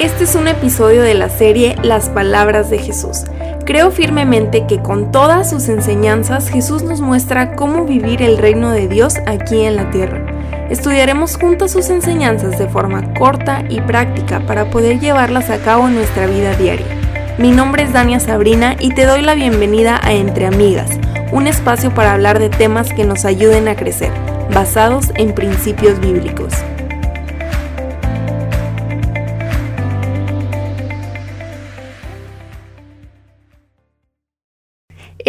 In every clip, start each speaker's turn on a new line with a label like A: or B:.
A: Este es un episodio de la serie Las Palabras de Jesús. Creo firmemente que con todas sus enseñanzas Jesús nos muestra cómo vivir el reino de Dios aquí en la tierra. Estudiaremos juntos sus enseñanzas de forma corta y práctica para poder llevarlas a cabo en nuestra vida diaria. Mi nombre es Dania Sabrina y te doy la bienvenida a Entre Amigas, un espacio para hablar de temas que nos ayuden a crecer, basados en principios bíblicos.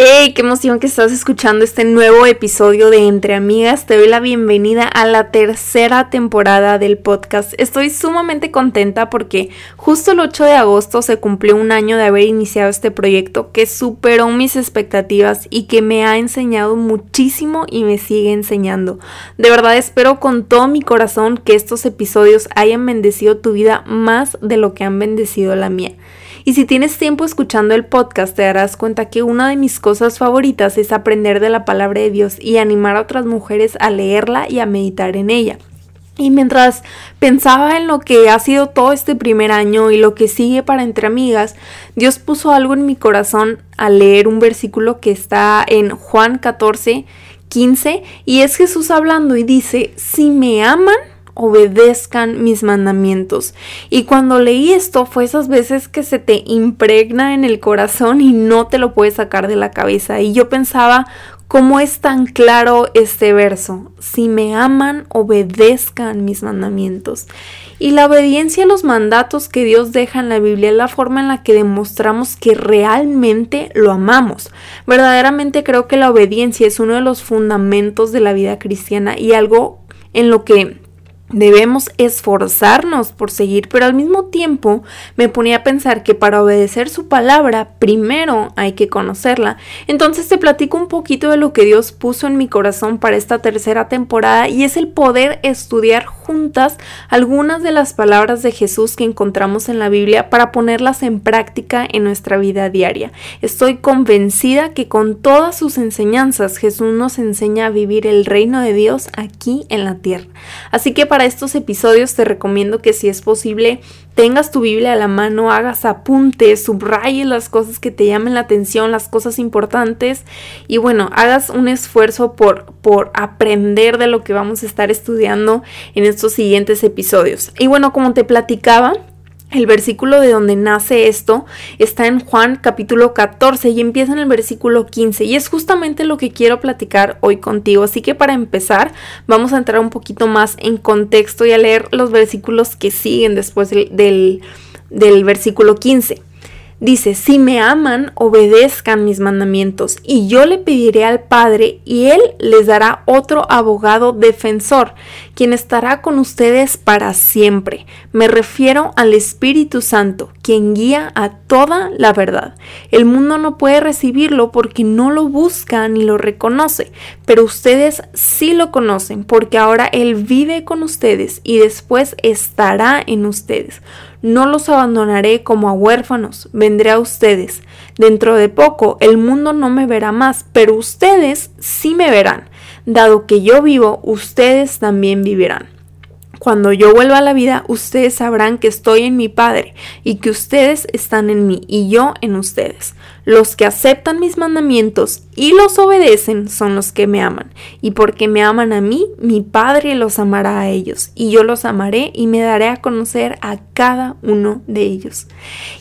A: ¡Hey! ¡Qué emoción que estás escuchando este nuevo episodio de Entre Amigas! Te doy la bienvenida a la tercera temporada del podcast. Estoy sumamente contenta porque justo el 8 de agosto se cumplió un año de haber iniciado este proyecto que superó mis expectativas y que me ha enseñado muchísimo y me sigue enseñando. De verdad espero con todo mi corazón que estos episodios hayan bendecido tu vida más de lo que han bendecido la mía. Y si tienes tiempo escuchando el podcast, te darás cuenta que una de mis cosas favoritas es aprender de la palabra de Dios y animar a otras mujeres a leerla y a meditar en ella. Y mientras pensaba en lo que ha sido todo este primer año y lo que sigue para entre amigas, Dios puso algo en mi corazón al leer un versículo que está en Juan 14, 15, y es Jesús hablando y dice, si me aman, obedezcan mis mandamientos. Y cuando leí esto fue esas veces que se te impregna en el corazón y no te lo puedes sacar de la cabeza. Y yo pensaba, ¿cómo es tan claro este verso? Si me aman, obedezcan mis mandamientos. Y la obediencia a los mandatos que Dios deja en la Biblia es la forma en la que demostramos que realmente lo amamos. Verdaderamente creo que la obediencia es uno de los fundamentos de la vida cristiana y algo en lo que Debemos esforzarnos por seguir, pero al mismo tiempo me ponía a pensar que para obedecer su palabra primero hay que conocerla. Entonces te platico un poquito de lo que Dios puso en mi corazón para esta tercera temporada y es el poder estudiar juntas algunas de las palabras de Jesús que encontramos en la Biblia para ponerlas en práctica en nuestra vida diaria. Estoy convencida que con todas sus enseñanzas Jesús nos enseña a vivir el reino de Dios aquí en la tierra. Así que para estos episodios te recomiendo que si es posible tengas tu Biblia a la mano, hagas apuntes, subrayes las cosas que te llamen la atención, las cosas importantes y bueno, hagas un esfuerzo por, por aprender de lo que vamos a estar estudiando en estos siguientes episodios. Y bueno, como te platicaba, el versículo de donde nace esto está en Juan capítulo 14 y empieza en el versículo 15 y es justamente lo que quiero platicar hoy contigo. Así que para empezar vamos a entrar un poquito más en contexto y a leer los versículos que siguen después del, del, versículo 15. Dice, si me aman, obedezcan mis mandamientos, y yo le pediré al Padre, y Él les dará otro abogado defensor, quien estará con ustedes para siempre. Me refiero al Espíritu Santo, quien guía a toda la verdad. El mundo no puede recibirlo porque no lo busca ni lo reconoce, pero ustedes sí lo conocen, porque ahora Él vive con ustedes y después estará en ustedes. No los abandonaré como a huérfanos, vendré a ustedes. Dentro de poco el mundo no me verá más, pero ustedes sí me verán. Dado que yo vivo, ustedes también vivirán. Cuando yo vuelva a la vida, ustedes sabrán que estoy en mi Padre y que ustedes están en mí y yo en ustedes. Los que aceptan mis mandamientos y los obedecen son los que me aman. Y porque me aman a mí, mi Padre los amará a ellos. Y yo los amaré y me daré a conocer a cada uno de ellos.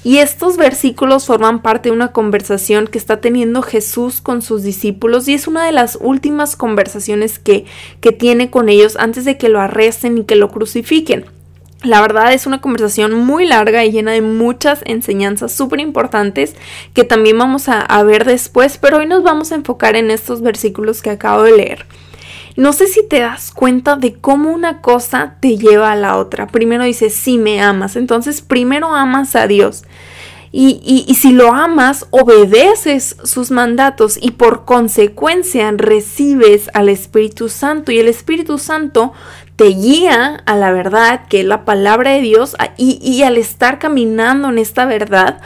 A: Y estos versículos forman parte de una conversación que está teniendo Jesús con sus discípulos y es una de las últimas conversaciones que, que tiene con ellos antes de que lo arresten y que lo crucifiquen. La verdad es una conversación muy larga y llena de muchas enseñanzas súper importantes que también vamos a, ver después, pero hoy nos vamos a enfocar en estos versículos que acabo de leer. No sé si te das cuenta de cómo una cosa te lleva a la otra. Primero dice, si me amas, entonces primero amas a Dios. Y, y, y, si lo amas, obedeces sus mandatos y por consecuencia recibes al Espíritu Santo. Y el Espíritu Santo te guía a la verdad, que es la palabra de Dios, y, y al estar caminando en esta verdad,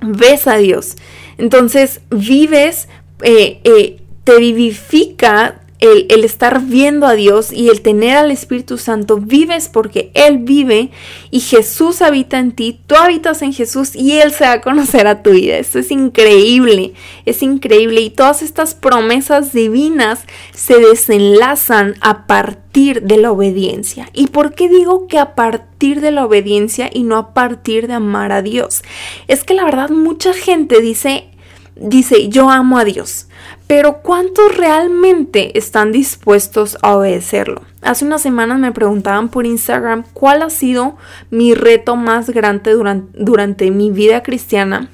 A: ves a Dios. Entonces vives, eh, eh, te vivifica el, estar viendo a Dios y el tener al Espíritu Santo, vives porque Él vive y Jesús habita en ti, tú habitas en Jesús y Él se va a conocer a tu vida. Esto es increíble, es increíble y todas estas promesas divinas se desenlazan a partir de la obediencia. ¿Y por qué digo que a partir de la obediencia y no a partir de amar a Dios? Es que la verdad mucha gente dice, dice, yo amo a Dios pero ¿cuántos realmente están dispuestos a obedecerlo? Hace unas semanas me preguntaban por Instagram cuál ha sido mi reto más grande durante, durante mi vida cristiana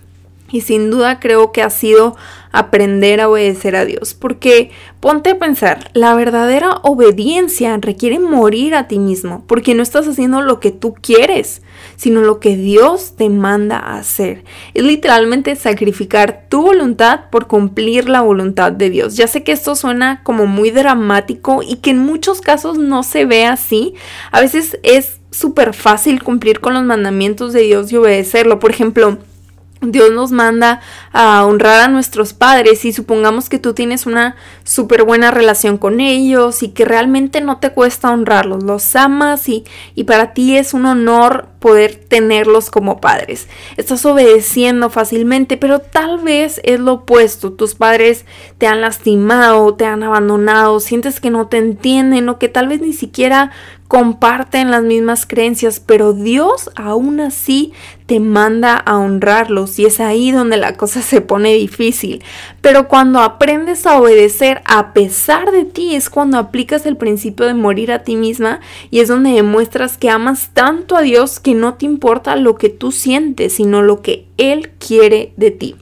A: y sin duda creo que ha sido aprender a obedecer a Dios. Porque ponte a pensar, la verdadera obediencia requiere morir a ti mismo, porque no estás haciendo lo que tú quieres, sino lo que Dios te manda hacer. Es literalmente sacrificar tu voluntad por cumplir la voluntad de Dios. Ya sé que esto suena como muy dramático y que en muchos casos no se ve así. A veces es súper fácil cumplir con los mandamientos de Dios y obedecerlo. Por ejemplo, Dios nos manda a honrar a nuestros padres y supongamos que tú tienes una súper buena relación con ellos y que realmente no te cuesta honrarlos, los amas y, y para ti es un honor poder tenerlos como padres. Estás obedeciendo fácilmente, pero tal vez es lo opuesto. Tus padres te han lastimado, te han abandonado, sientes que no te entienden o que tal vez ni siquiera comparten las mismas creencias, pero Dios aún así te manda a honrarlos y es ahí donde la cosa se pone difícil. Pero cuando aprendes a obedecer a pesar de ti es cuando aplicas el principio de morir a ti misma y es donde demuestras que amas tanto a Dios que no te importa lo que tú sientes, sino lo que Él quiere de ti.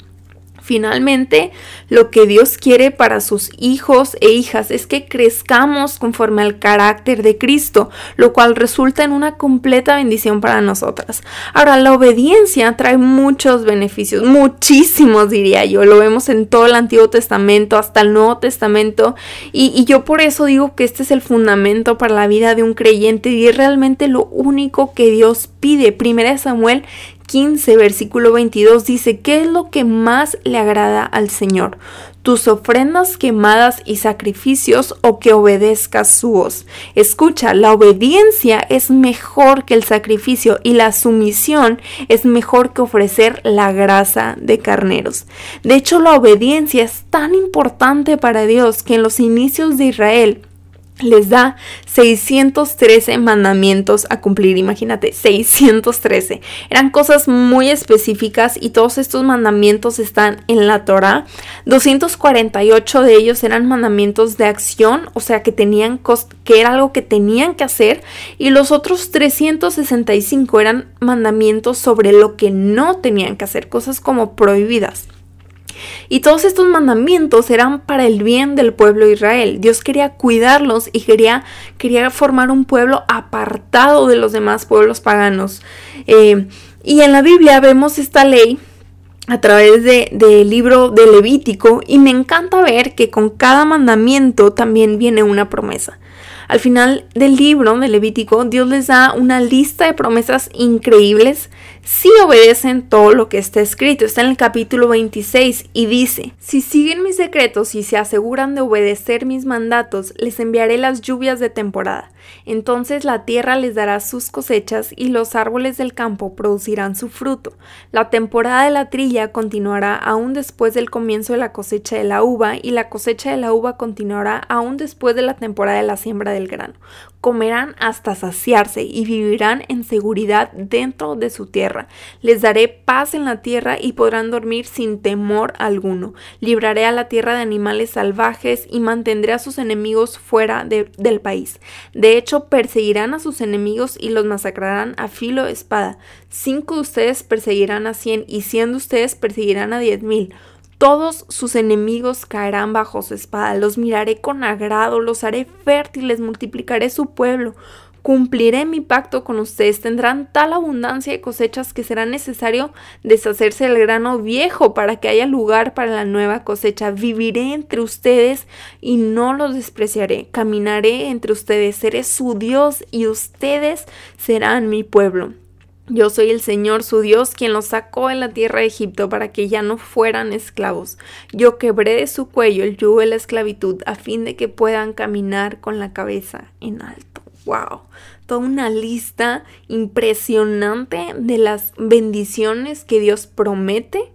A: Finalmente, lo que Dios quiere para sus hijos e hijas es que crezcamos conforme al carácter de Cristo, lo cual resulta en una completa bendición para nosotras. Ahora, la obediencia trae muchos beneficios, muchísimos diría yo, lo vemos en todo el Antiguo Testamento, hasta el Nuevo Testamento, y, yo por eso digo que este es el fundamento para la vida de un creyente y es realmente lo único que Dios pide. Primera Samuel 15, versículo 22 dice, ¿qué es lo que más le agrada al Señor? tus ofrendas quemadas y sacrificios o que obedezcas su voz. Escucha, la obediencia es mejor que el sacrificio y la sumisión es mejor que ofrecer la grasa de carneros. De hecho, la obediencia es tan importante para Dios que en los inicios de Israel les da 613 mandamientos a cumplir. Imagínate, 613. Eran cosas muy específicas y todos estos mandamientos están en la Torah. 248 de ellos eran mandamientos de acción, o sea, que tenían que era algo que tenían que hacer y los otros 365 eran mandamientos sobre lo que no tenían que hacer, cosas como prohibidas. Y todos estos mandamientos eran para el bien del pueblo de Israel. Dios quería cuidarlos y quería, quería formar un pueblo apartado de los demás pueblos paganos. Eh, y en la Biblia vemos esta ley a través del libro de Levítico y me encanta ver que con cada mandamiento también viene una promesa. Al final del libro de Levítico, Dios les da una lista de promesas increíbles si obedecen todo lo que está escrito. Está en el capítulo 26 y dice, si siguen mis decretos y se aseguran de obedecer mis mandatos, les enviaré las lluvias de temporada. Entonces la tierra les dará sus cosechas y los árboles del campo producirán su fruto. La temporada de la trilla continuará aún después del comienzo de la cosecha de la uva y la cosecha de la uva continuará aún después de la temporada de la siembra grano comerán hasta saciarse y vivirán en seguridad dentro de su tierra. Les daré paz en la tierra y podrán dormir sin temor alguno. Libraré a la tierra de animales salvajes y mantendré a sus enemigos fuera del país. De hecho, perseguirán a sus enemigos y los masacrarán a filo de espada. Cinco de ustedes perseguirán a cien y cien de ustedes perseguirán a diez mil. Todos sus enemigos caerán bajo su espada, los miraré con agrado, los haré fértiles, multiplicaré su pueblo, cumpliré mi pacto con ustedes, tendrán tal abundancia de cosechas que será necesario deshacerse del grano viejo para que haya lugar para la nueva cosecha. Viviré entre ustedes y no los despreciaré, caminaré entre ustedes, seré su Dios y ustedes serán mi pueblo. Yo soy el Señor su Dios, quien los sacó de la tierra de Egipto para que ya no fueran esclavos. Yo quebré de su cuello el yugo de la esclavitud a fin de que puedan caminar con la cabeza en alto. ¡Wow! Toda una lista impresionante de las bendiciones que Dios promete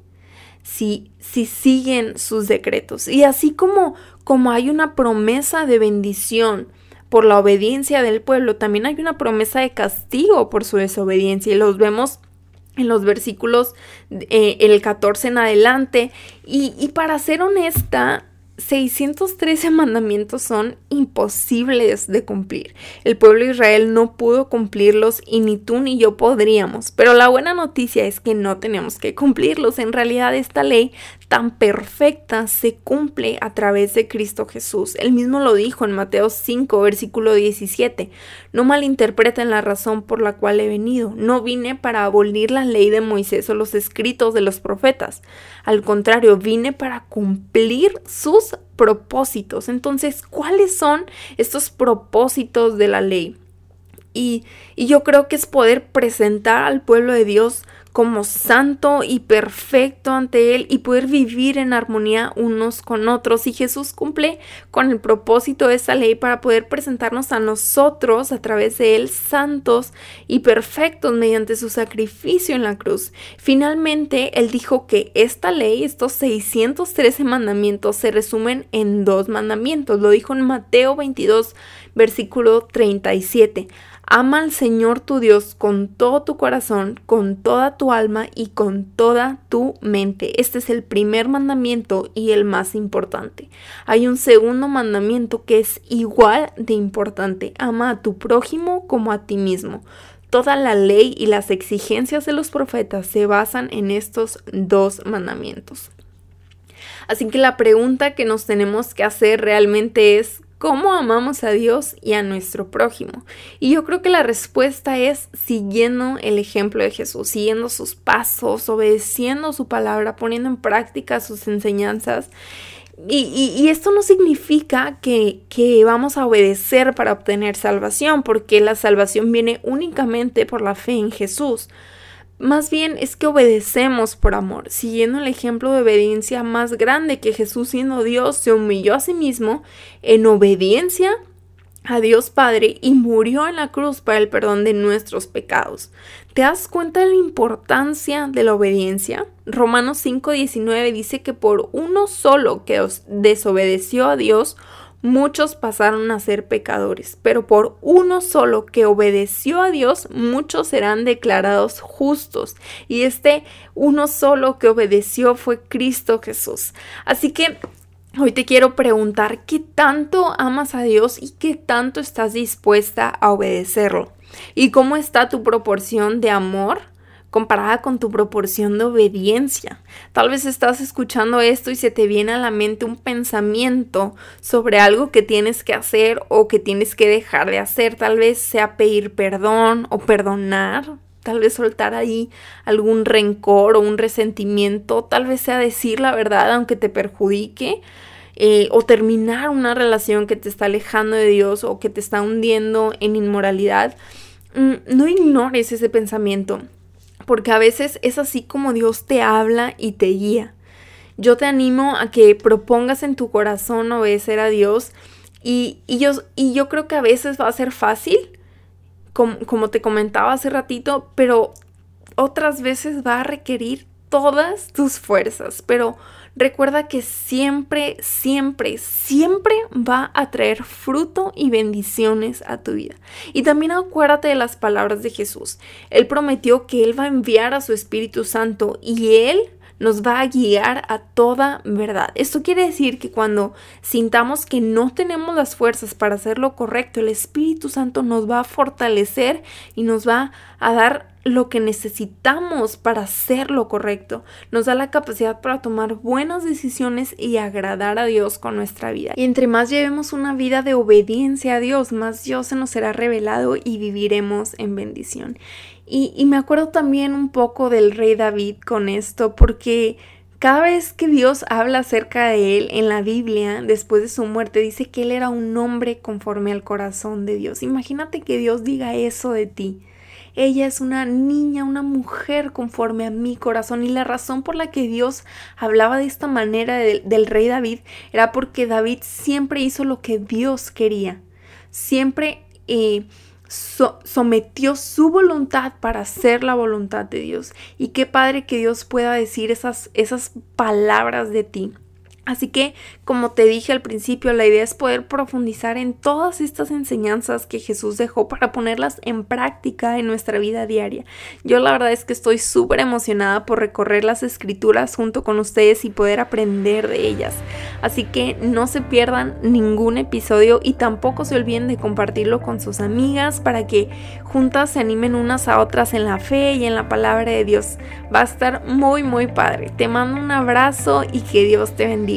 A: si, si siguen sus decretos. Y así como, como hay una promesa de bendición por la obediencia del pueblo, también hay una promesa de castigo por su desobediencia y los vemos en los versículos eh, el 14 en adelante. Y, y para ser honesta, 613 mandamientos son imposibles de cumplir. El pueblo de Israel no pudo cumplirlos y ni tú ni yo podríamos. Pero la buena noticia es que no tenemos que cumplirlos. En realidad esta ley tan perfecta se cumple a través de Cristo Jesús. Él mismo lo dijo en Mateo 5, versículo 17. No malinterpreten la razón por la cual he venido. No vine para abolir la ley de Moisés o los escritos de los profetas. Al contrario, vine para cumplir sus propósitos. Entonces, ¿cuáles son estos propósitos de la ley? Y, y, yo creo que es poder presentar al pueblo de Dios como santo y perfecto ante Él y poder vivir en armonía unos con otros. Y Jesús cumple con el propósito de esa ley para poder presentarnos a nosotros a través de Él santos y perfectos mediante su sacrificio en la cruz. Finalmente, Él dijo que esta ley, estos 613 mandamientos, se resumen en dos mandamientos. Lo dijo en Mateo 22, versículo 37. Ama al Señor tu Dios con todo tu corazón, con toda tu alma y con toda tu mente. Este es el primer mandamiento y el más importante. Hay un segundo mandamiento que es igual de importante. Ama a tu prójimo como a ti mismo. Toda la ley y las exigencias de los profetas se basan en estos dos mandamientos. Así que la pregunta que nos tenemos que hacer realmente es ¿Cómo amamos a Dios y a nuestro prójimo? Y yo creo que la respuesta es siguiendo el ejemplo de Jesús, siguiendo sus pasos, obedeciendo su palabra, poniendo en práctica sus enseñanzas. Y, esto no significa que, que vamos a obedecer para obtener salvación, porque la salvación viene únicamente por la fe en Jesús. Más bien es que obedecemos por amor, siguiendo el ejemplo de obediencia más grande que Jesús siendo Dios se humilló a sí mismo en obediencia a Dios Padre y murió en la cruz para el perdón de nuestros pecados. ¿Te das cuenta de la importancia de la obediencia? Romanos 5:19 dice que por uno solo que desobedeció a Dios, muchos pasaron a ser pecadores, pero por uno solo que obedeció a Dios, muchos serán declarados justos. Y este uno solo que obedeció fue Cristo Jesús. Así que Hoy te quiero preguntar qué tanto amas a Dios y qué tanto estás dispuesta a obedecerlo. ¿Y cómo está tu proporción de amor comparada con tu proporción de obediencia. Tal vez estás escuchando esto y se te viene a la mente un pensamiento sobre algo que tienes que hacer o que tienes que dejar de hacer. Tal vez sea pedir perdón o perdonar. Tal vez soltar ahí algún rencor o un resentimiento. Tal vez sea decir la verdad aunque te perjudique. Eh, o terminar una relación que te está alejando de Dios o que te está hundiendo en inmoralidad. Mm, no ignores ese pensamiento porque a veces es así como Dios te habla y te guía. Yo te animo a que propongas en tu corazón obedecer a Dios y, yo, y yo creo que a veces va a ser fácil, como, como te comentaba hace ratito, pero otras veces va a requerir todas tus fuerzas, pero recuerda que siempre, siempre, siempre va a traer fruto y bendiciones a tu vida. Y también acuérdate de las palabras de Jesús. Él prometió que Él va a enviar a su Espíritu Santo y Él nos va a guiar a toda verdad. Esto quiere decir que cuando sintamos que no tenemos las fuerzas para hacer lo correcto, el Espíritu Santo nos va a fortalecer y nos va a dar lo que necesitamos para hacer lo correcto. Nos da la capacidad para tomar buenas decisiones y agradar a Dios con nuestra vida. Y entre más llevemos una vida de obediencia a Dios, más Dios se nos será revelado y viviremos en bendición. Y, me acuerdo también un poco del rey David con esto, porque cada vez que Dios habla acerca de él en la Biblia, después de su muerte, dice que él era un hombre conforme al corazón de Dios. Imagínate que Dios diga eso de ti ella es una niña, una mujer conforme a mi corazón. Y la razón por la que Dios hablaba de esta manera del rey David era porque David siempre hizo lo que Dios quería. Siempre... Eh, sometió su voluntad para hacer la voluntad de Dios. Y qué padre que Dios pueda decir esas, esas palabras de ti. Así que, como te dije al principio, la idea es poder profundizar en todas estas enseñanzas que Jesús dejó para ponerlas en práctica en nuestra vida diaria. Yo la verdad es que estoy súper emocionada por recorrer las escrituras junto con ustedes y poder aprender de ellas. Así que no se pierdan ningún episodio y tampoco se olviden de compartirlo con sus amigas para que juntas se animen unas a otras en la fe y en la palabra de Dios. Va a estar muy muy padre. Te mando un abrazo y que Dios te bendiga.